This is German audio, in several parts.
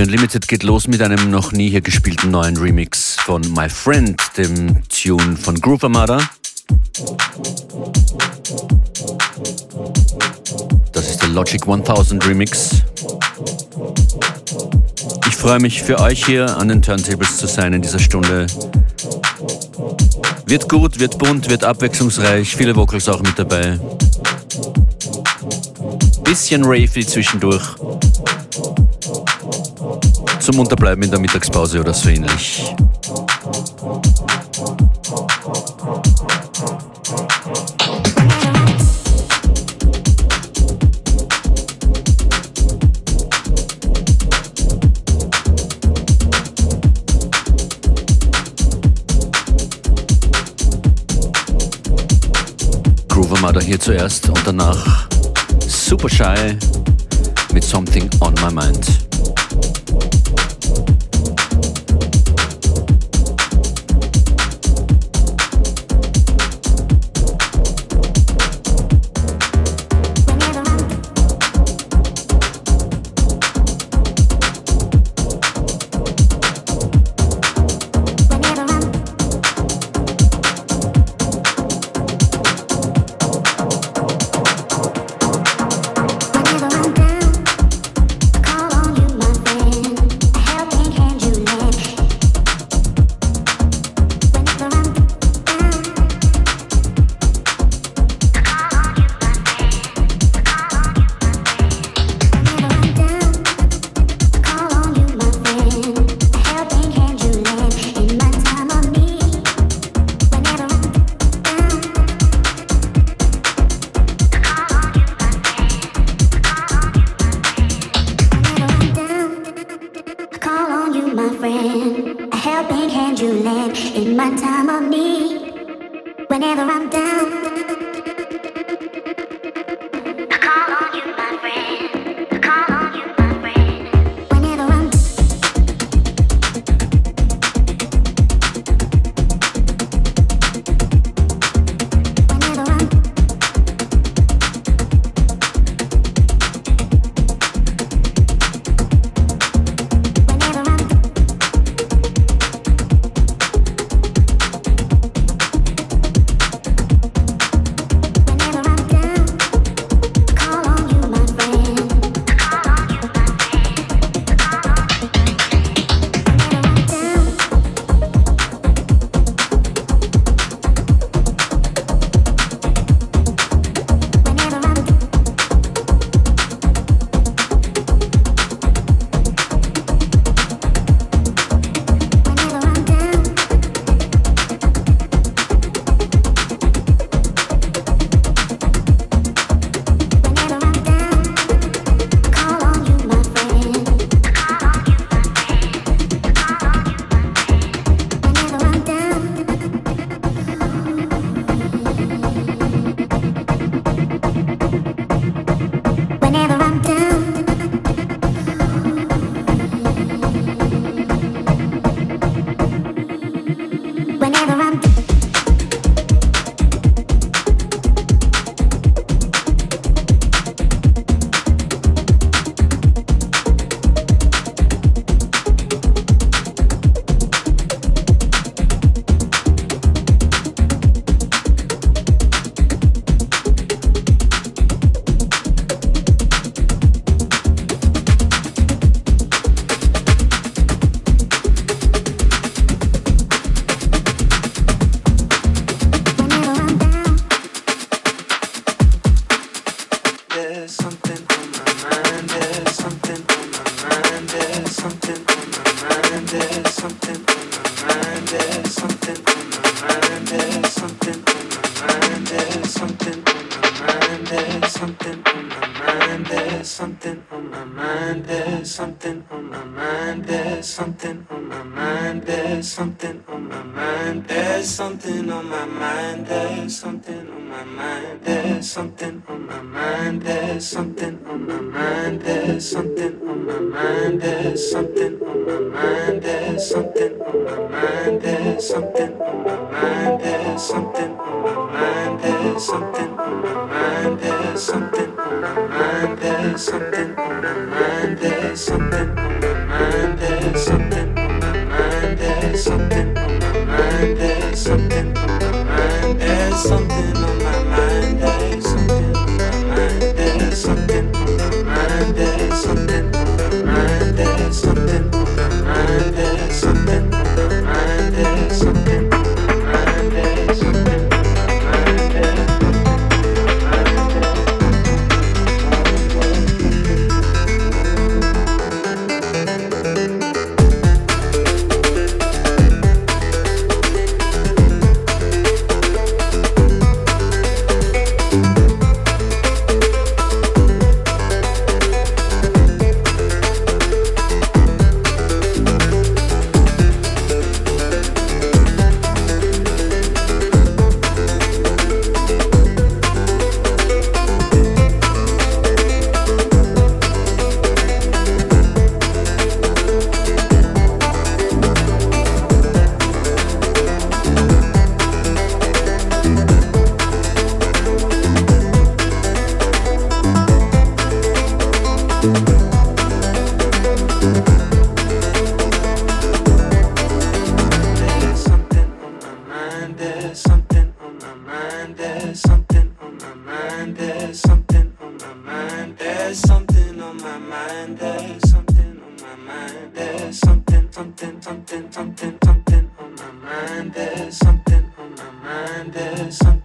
FM4 Unlimited geht los mit einem noch nie hier gespielten neuen Remix von My Friend, dem Tune von Groove Armada. Das ist der Logic 1000 Remix. Ich freue mich für euch hier an den Turntables zu sein in dieser Stunde. Wird gut, wird bunt, wird abwechslungsreich, viele Vocals auch mit dabei. Bisschen Ravey zwischendurch zum Unterbleiben in der Mittagspause oder so ähnlich. Groove Armada hier zuerst und danach Super Shy mit Something on My Mind. something on my mind. There's something on my mind. There's something on my mind. There's something on my mind. There's something on my mind. There's something on my mind. There's something on my mind. There's something on my mind. There's something on my mind. There's something on my mind. There's something on my mind. There's something on my mind. There's something on my mind. There's something on my mind. There's something something on my mind. There's something on my. something, something, something, something on my mind. There's something on my mind. There's something.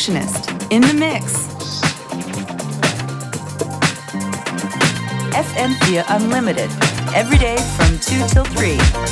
Functionist in the mix. FM4 Unlimited, every day from 2 till 3.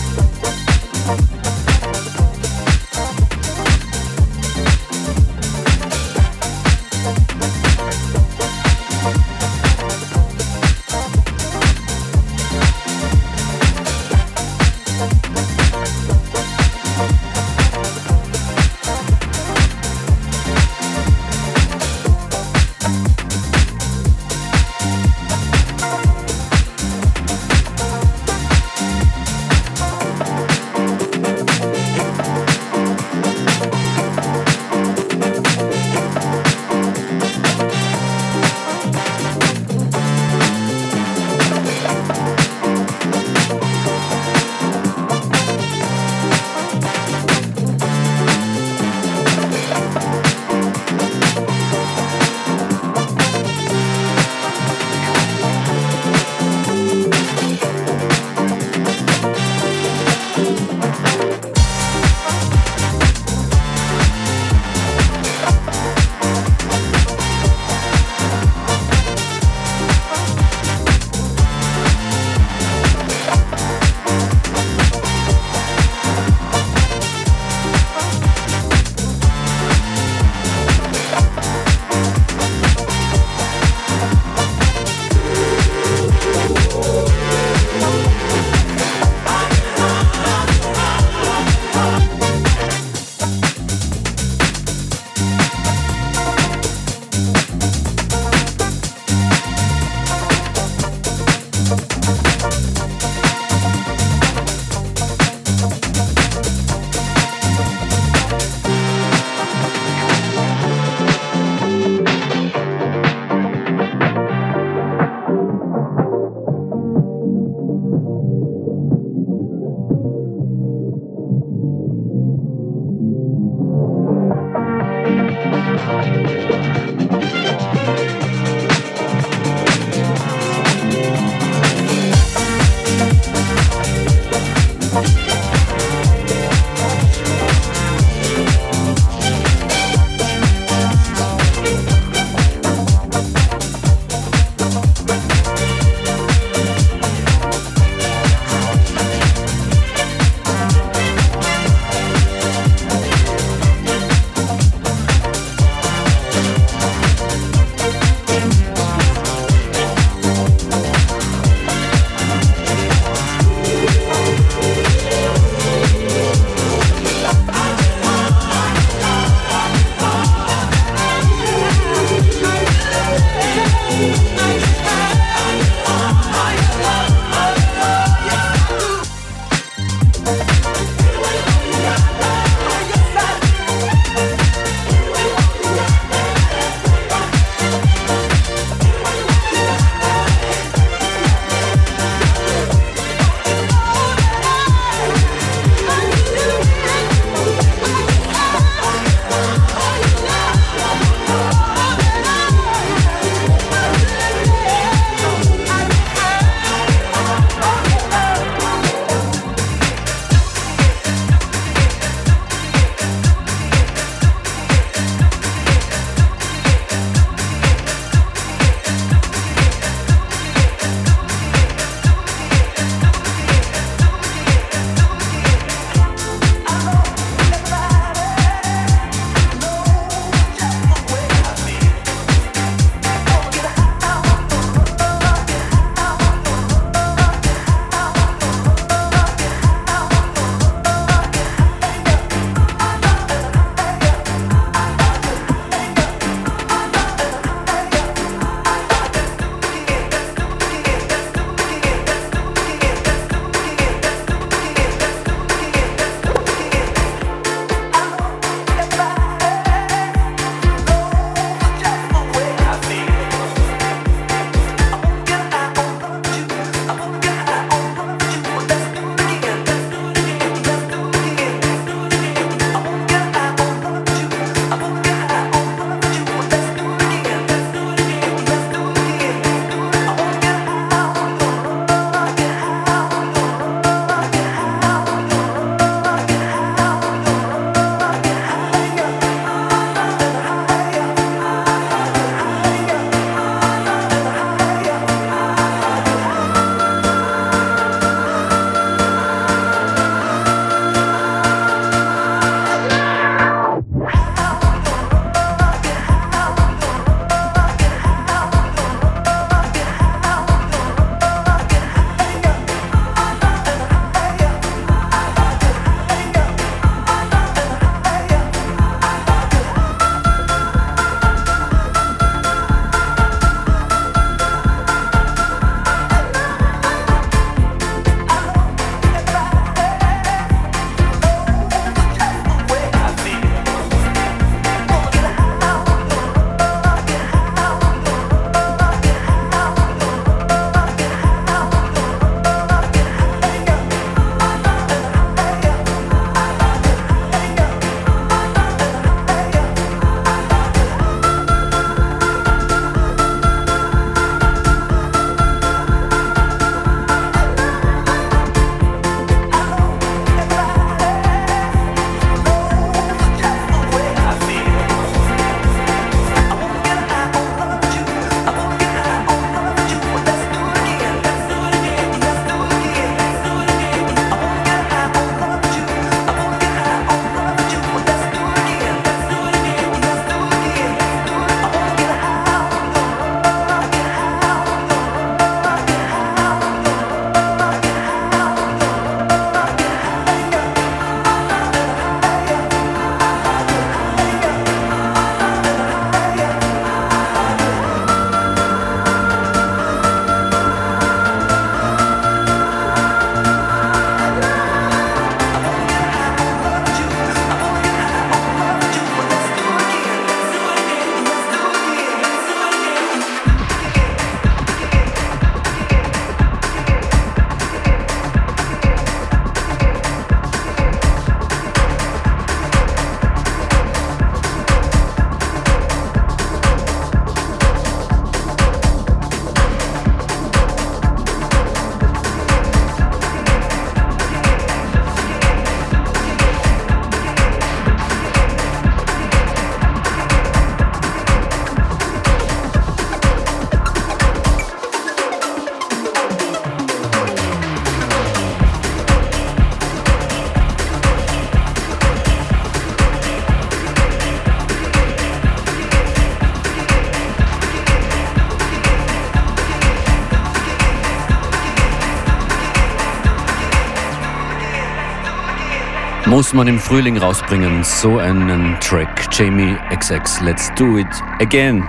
Muss man im Frühling rausbringen, so einen Track. Jamie XX, let's do it again.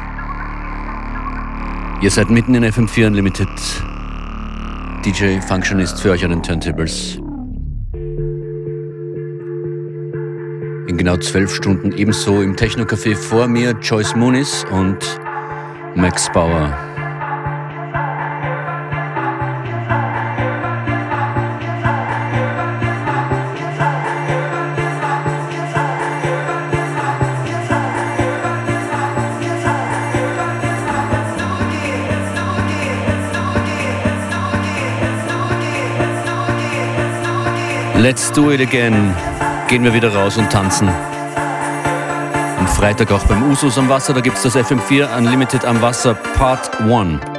Ihr seid mitten in FM4 Unlimited. DJ Functionist für euch an den Turntables. In genau zwölf Stunden ebenso im Techno-Café vor mir Joyce Moonis und Max Bauer. Let's do it again. Gehen wir wieder raus und tanzen. Am Freitag auch beim Usus am Wasser, da gibt es das FM4 Unlimited am Wasser Part 1.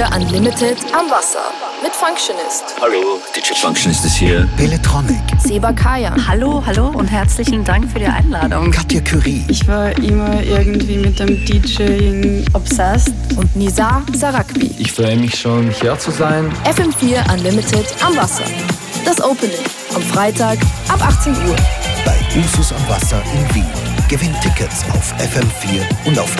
FM4 Unlimited am Wasser mit Functionist. Hallo, DJ Functionist ist hier. Beletronic. Seba Kaya. Hallo, hallo und herzlichen Dank für die Einladung. Katja Curie. Ich war immer irgendwie mit dem DJing obsessed. Und Nizar Sarakbi. Ich freue mich schon, hier zu sein. FM4 Unlimited am Wasser. Das Opening am Freitag ab 18 Uhr. Bei Usus am Wasser in Wien. Gewinn Tickets auf FM4 und auf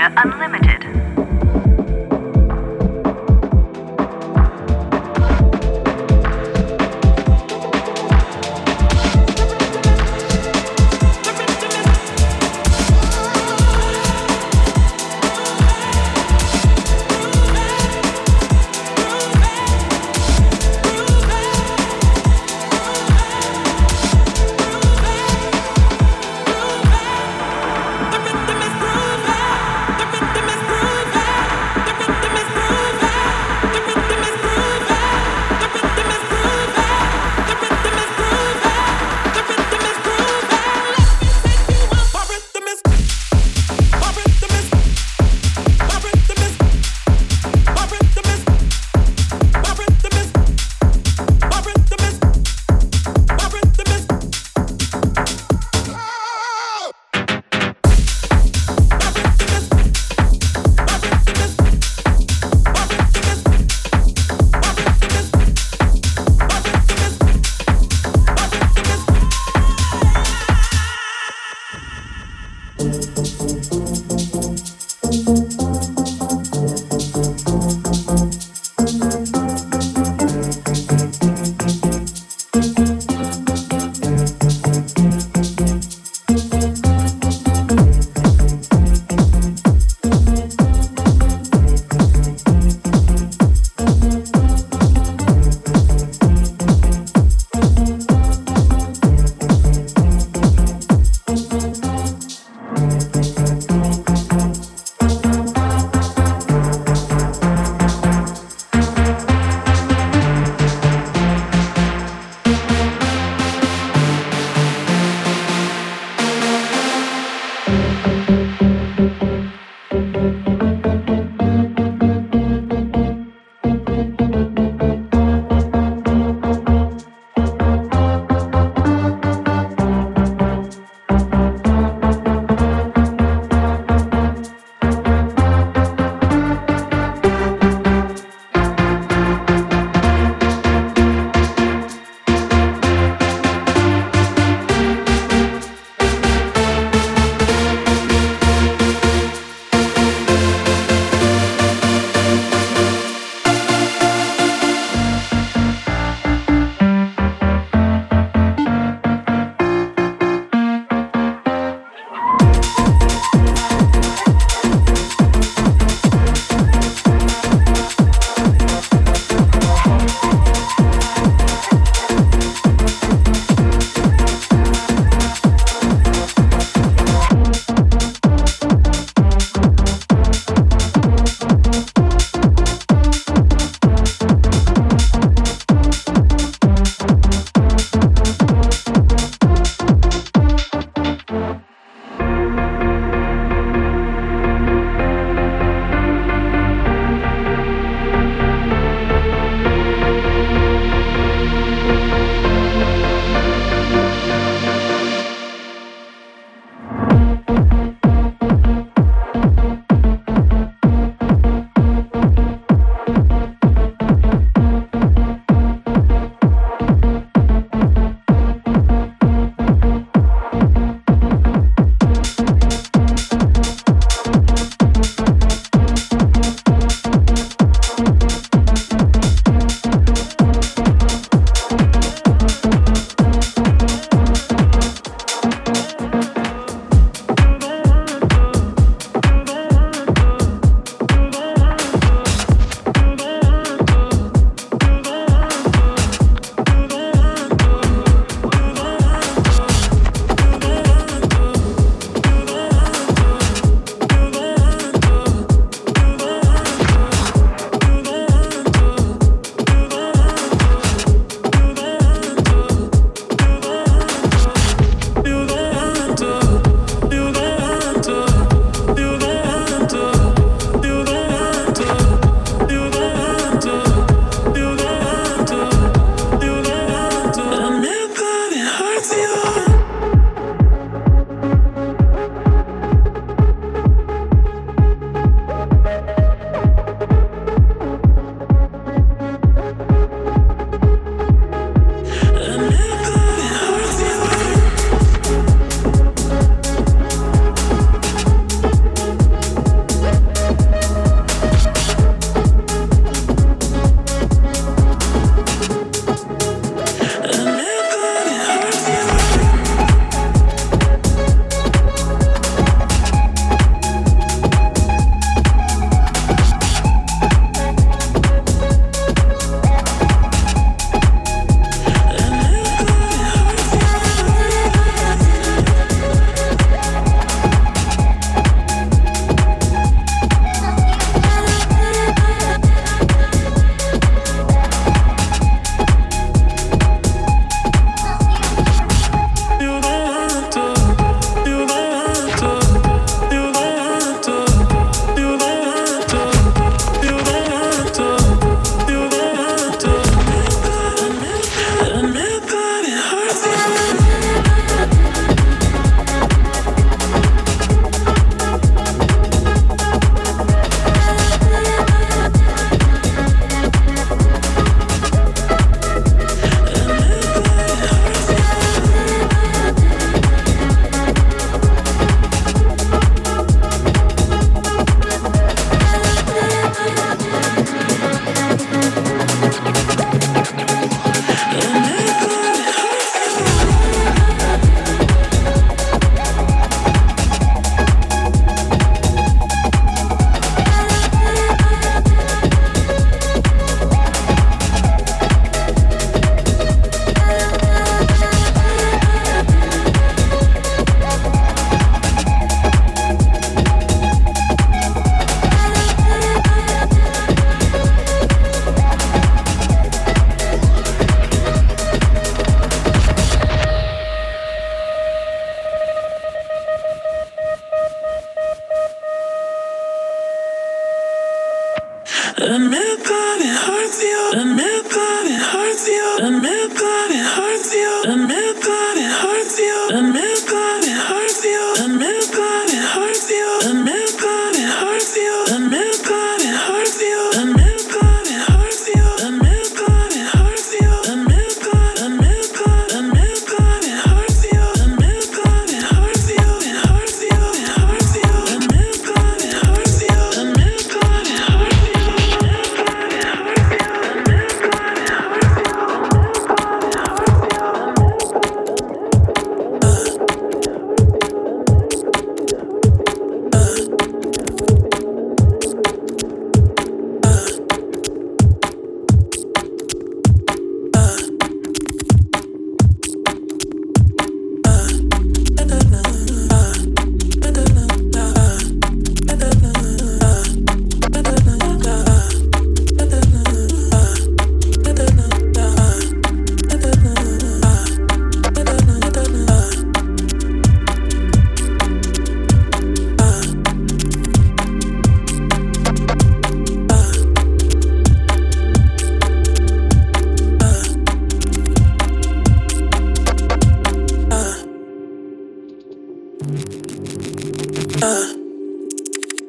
Unlimited.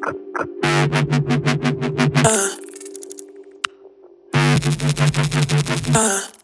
Uh. Uh.